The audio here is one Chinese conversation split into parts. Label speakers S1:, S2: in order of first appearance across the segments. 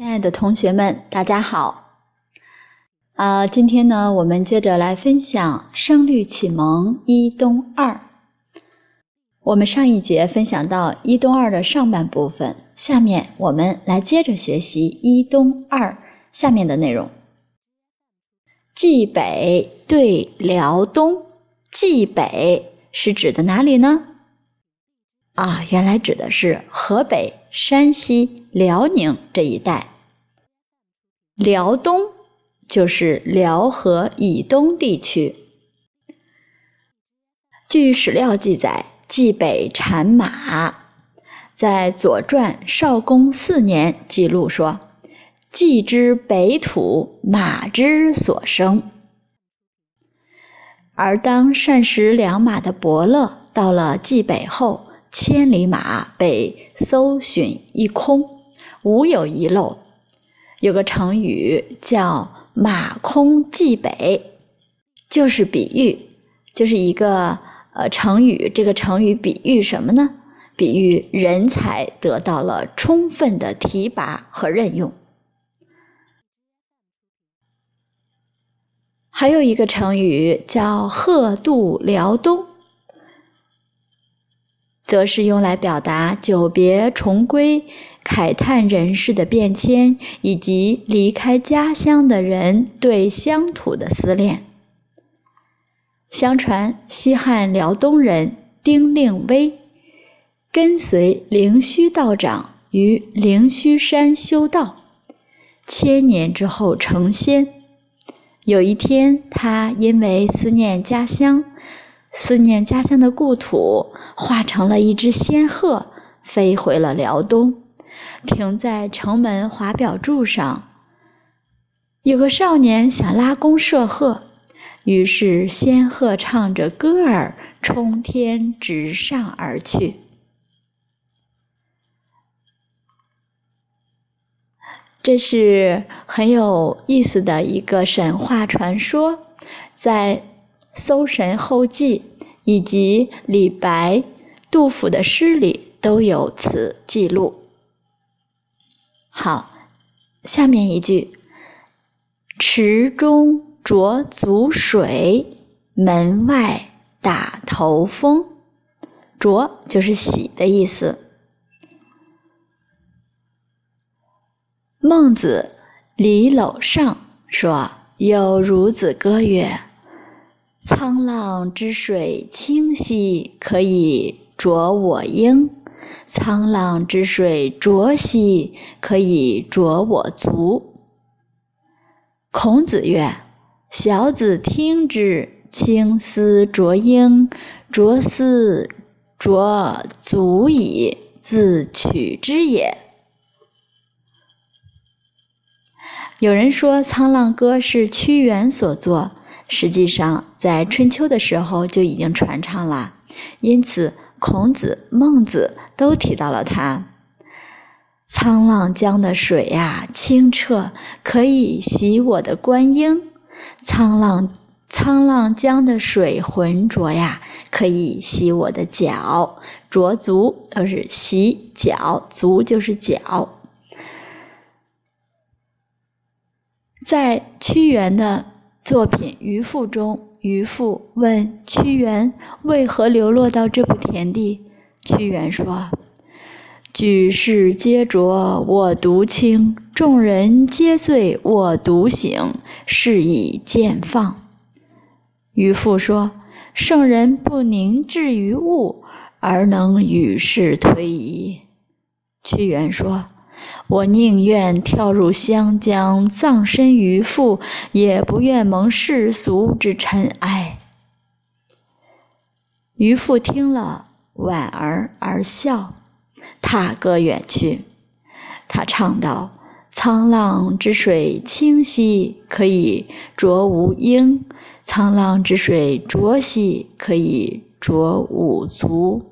S1: 亲爱的同学们，大家好。啊，今天呢，我们接着来分享《声律启蒙一东二》。我们上一节分享到一东二的上半部分，下面我们来接着学习一东二下面的内容。冀北对辽东，冀北是指的哪里呢？啊，原来指的是河北、山西、辽宁这一带。辽东就是辽河以东地区。据史料记载，冀北产马，在《左传》少公四年记录说：“冀之北土，马之所生。”而当善食良马的伯乐到了冀北后，千里马被搜寻一空，无有遗漏。有个成语叫“马空冀北”，就是比喻，就是一个呃成语。这个成语比喻什么呢？比喻人才得到了充分的提拔和任用。还有一个成语叫“鹤渡辽东”，则是用来表达久别重归。慨叹人世的变迁，以及离开家乡的人对乡土的思念。相传，西汉辽东人丁令威跟随灵虚道长于灵虚山修道，千年之后成仙。有一天，他因为思念家乡，思念家乡的故土，化成了一只仙鹤，飞回了辽东。停在城门华表柱上，有个少年想拉弓射鹤，于是仙鹤唱着歌儿冲天直上而去。这是很有意思的一个神话传说，在《搜神后记》以及李白、杜甫的诗里都有此记录。好，下面一句：“池中濯足水，门外打头风。”“濯”就是洗的意思。孟子《离娄上》说：“有孺子歌曰：‘沧浪之水清兮，可以濯我缨。’”沧浪之水浊兮，可以濯我足。孔子曰：“小子听之，青丝濯缨，浊丝濯足矣，自取之也。”有人说《沧浪歌》是屈原所作，实际上在春秋的时候就已经传唱了，因此。孔子、孟子都提到了他。沧浪江的水呀，清澈，可以洗我的观音；沧浪沧浪江的水浑浊呀，可以洗我的脚。濯足就是洗脚，足就是脚。在屈原的作品《渔父》中。渔父问屈原为何流落到这步田地，屈原说：“举世皆浊我独清，众人皆醉我独醒，是以见放。”渔父说：“圣人不凝滞于物，而能与世推移。”屈原说。我宁愿跳入湘江，葬身鱼腹，也不愿蒙世俗之尘埃。渔父听了，莞尔而笑，踏歌远去。他唱道：“沧浪之水清兮，可以濯吾缨；沧浪之水浊兮，可以濯吾足。”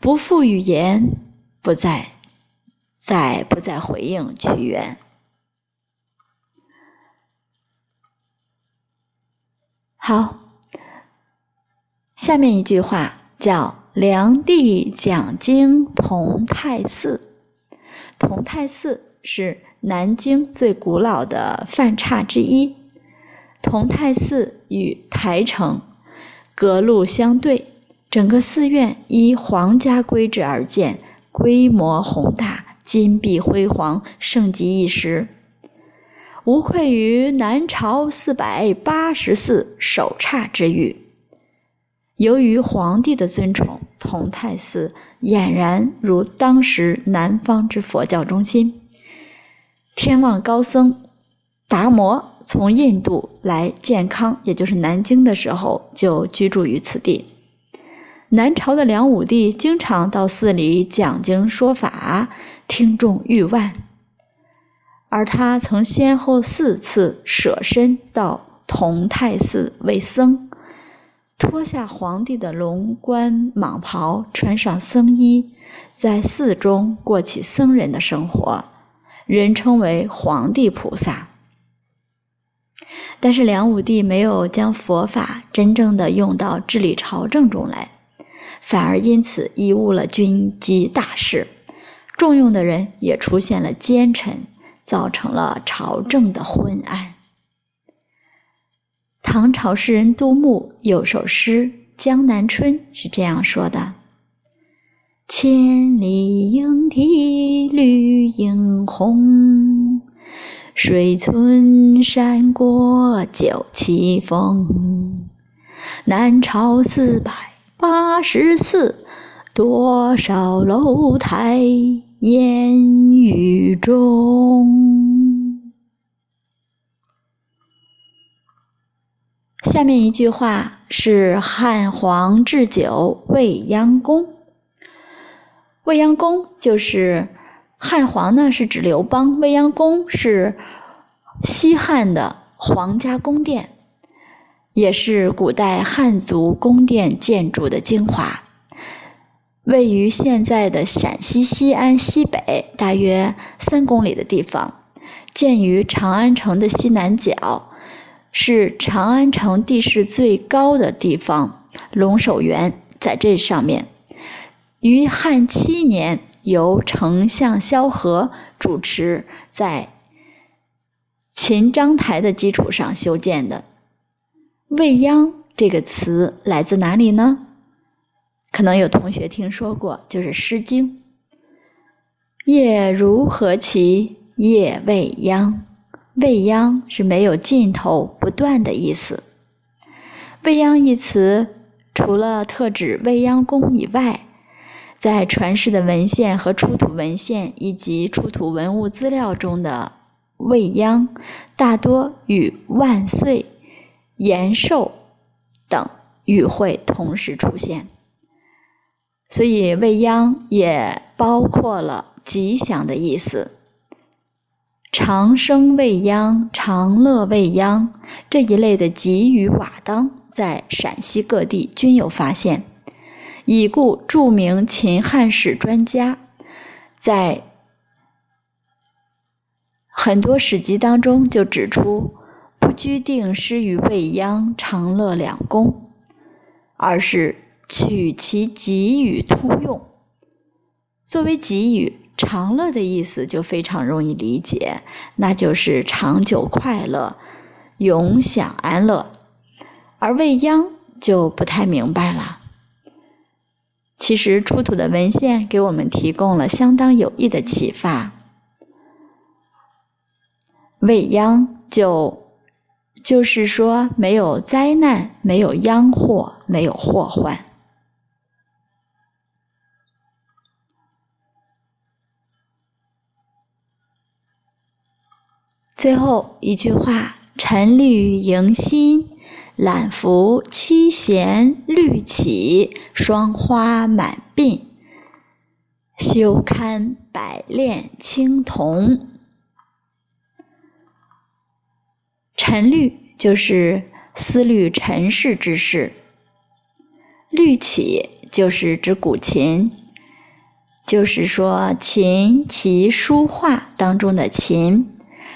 S1: 不复语言，不再。再不再回应屈原。好，下面一句话叫“梁帝讲经同泰寺”。同泰寺是南京最古老的范刹之一。同泰寺与台城隔路相对，整个寺院依皇家规制而建，规模宏大，金碧辉煌，盛极一时，无愧于南朝四百八十寺首刹之誉。由于皇帝的尊崇，同泰寺俨然如当时南方之佛教中心。天望高僧达摩从印度来健康，也就是南京的时候，就居住于此地。南朝的梁武帝经常到寺里讲经说法，听众逾万。而他曾先后四次舍身到同泰寺为僧。脱下皇帝的龙冠蟒袍，穿上僧衣，在寺中过起僧人的生活，人称为皇帝菩萨。但是梁武帝没有将佛法真正的用到治理朝政中来，反而因此贻误了军机大事，重用的人也出现了奸臣，造成了朝政的昏暗。唐朝诗人杜牧有首诗《江南春》是这样说的：“千里莺啼绿映红，水村山郭酒旗风。南朝四百八十寺，多少楼台烟雨中。”下面一句话是汉皇置酒未央宫。未央宫就是汉皇呢，是指刘邦；未央宫是西汉的皇家宫殿，也是古代汉族宫殿建筑的精华，位于现在的陕西西安西北大约三公里的地方，建于长安城的西南角。是长安城地势最高的地方，龙首原在这上面。于汉七年，由丞相萧何主持，在秦章台的基础上修建的。未央这个词来自哪里呢？可能有同学听说过，就是《诗经》：“夜如何其夜未央。”未央是没有尽头、不断的意思。未央一词除了特指未央宫以外，在传世的文献和出土文献以及出土文物资料中的未央，大多与万岁、延寿等语汇同时出现，所以未央也包括了吉祥的意思。长生未央、长乐未央这一类的吉语瓦当，在陕西各地均有发现。已故著名秦汉史专家在很多史籍当中就指出，不拘定施于未央、长乐两宫，而是取其吉语通用，作为吉语。长乐的意思就非常容易理解，那就是长久快乐、永享安乐。而未央就不太明白了。其实出土的文献给我们提供了相当有益的启发。未央就就是说没有灾难，没有殃祸，没有祸患。最后一句话：“晨绿迎新，懒拂七弦绿起，霜花满鬓，休堪百炼青铜。”沉律就是思虑尘世之事，律起就是指古琴，就是说琴棋书画当中的琴。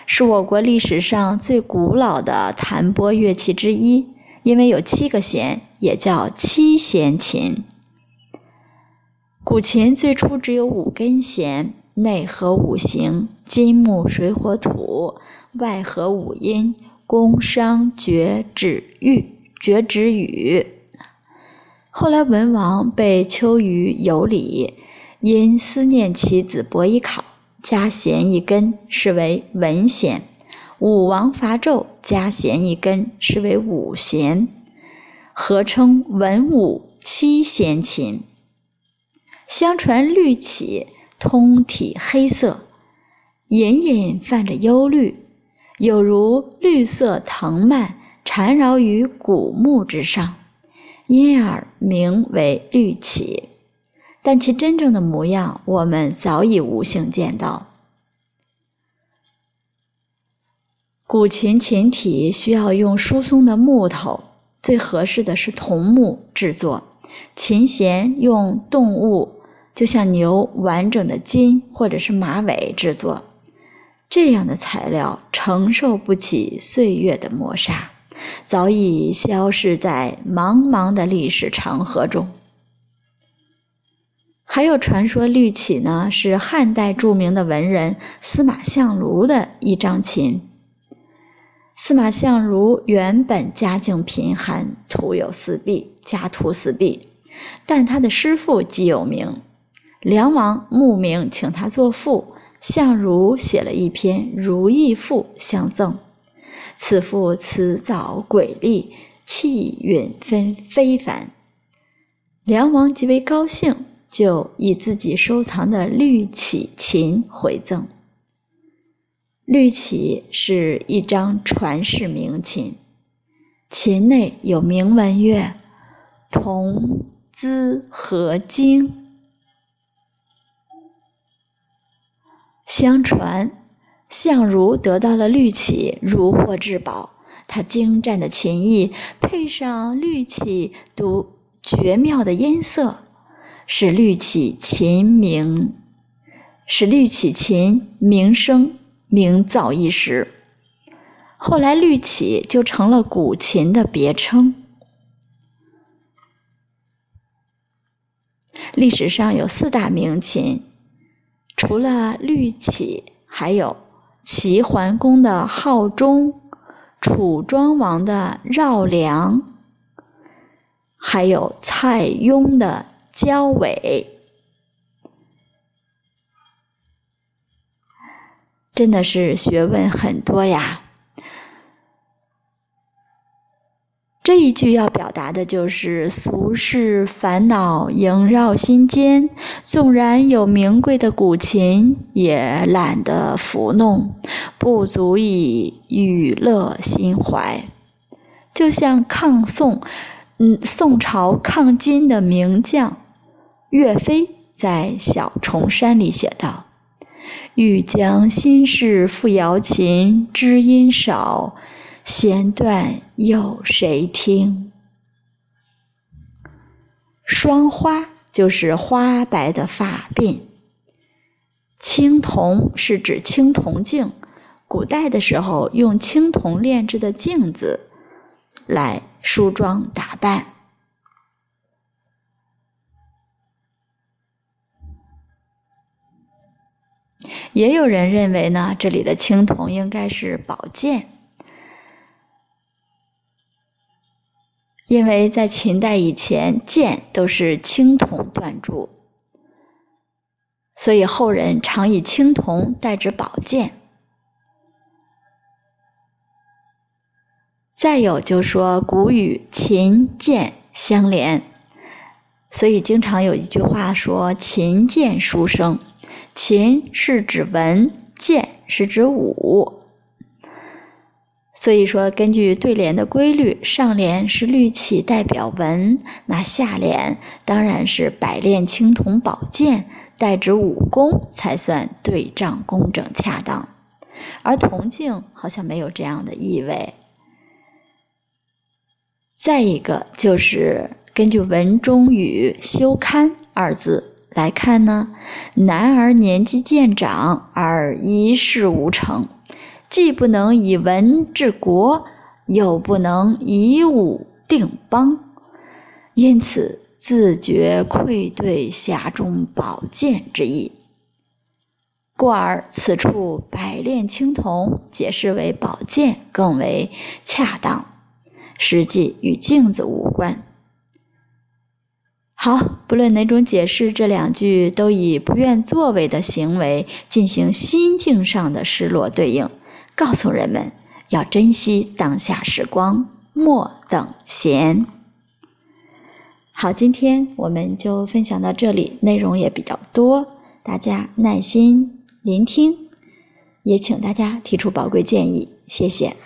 S1: 是我国历史上最古老的弹拨乐器之一，因为有七个弦，也叫七弦琴。古琴最初只有五根弦，内合五行，金木水火土；外合五音，宫商角徵羽，角徵羽。后来文王被丘于有礼，因思念其子伯邑考，加弦一根，是为文弦；武王伐纣，加弦一根，是为武弦，合称文武七弦琴。相传绿绮通体黑色，隐隐泛着忧虑，有如绿色藤蔓缠绕于古木之上。因而名为绿绮，但其真正的模样，我们早已无幸见到。古琴琴体需要用疏松的木头，最合适的是桐木制作；琴弦用动物，就像牛完整的筋或者是马尾制作。这样的材料承受不起岁月的磨砂。早已消逝在茫茫的历史长河中。还有传说，绿绮呢是汉代著名的文人司马相如的一张琴。司马相如原本家境贫寒，徒有四壁，家徒四壁，但他的师父极有名，梁王慕名请他作赋，相如写了一篇《如意赋》相赠。此赋辞藻瑰丽，气韵非非凡。梁王极为高兴，就以自己收藏的绿绮琴回赠。绿绮是一张传世名琴，琴内有铭文曰：“童资和经。”相传。相如得到了绿绮，如获至宝。他精湛的琴艺，配上绿绮独绝妙的音色，使绿绮琴名，使绿绮琴名声名噪一时。后来，绿绮就成了古琴的别称。历史上有四大名琴，除了绿绮，还有。齐桓公的号钟，楚庄王的绕梁，还有蔡邕的交尾，真的是学问很多呀。这一句要表达的就是俗世烦恼萦绕心间，纵然有名贵的古琴，也懒得抚弄，不足以娱乐心怀。就像抗宋，嗯，宋朝抗金的名将岳飞在《小重山》里写道：“欲将心事付瑶琴，知音少。”弦断有谁听？双花就是花白的发鬓。青铜是指青铜镜，古代的时候用青铜炼制的镜子来梳妆打扮。也有人认为呢，这里的青铜应该是宝剑。因为在秦代以前，剑都是青铜锻铸，所以后人常以青铜代指宝剑。再有就说古语琴剑相连，所以经常有一句话说“琴剑书生”，琴是指文，剑是指武。所以说，根据对联的规律，上联是绿绮代表文，那下联当然是百炼青铜宝剑代指武功，才算对仗工整恰当。而铜镜好像没有这样的意味。再一个就是根据文中语“休刊”二字来看呢，男儿年纪渐长而一事无成。既不能以文治国，又不能以武定邦，因此自觉愧对匣中宝剑之意。故而此处百炼青铜解释为宝剑更为恰当，实际与镜子无关。好，不论哪种解释，这两句都以不愿作为的行为进行心境上的失落对应，告诉人们要珍惜当下时光，莫等闲。好，今天我们就分享到这里，内容也比较多，大家耐心。聆听，也请大家提出宝贵建议，谢谢。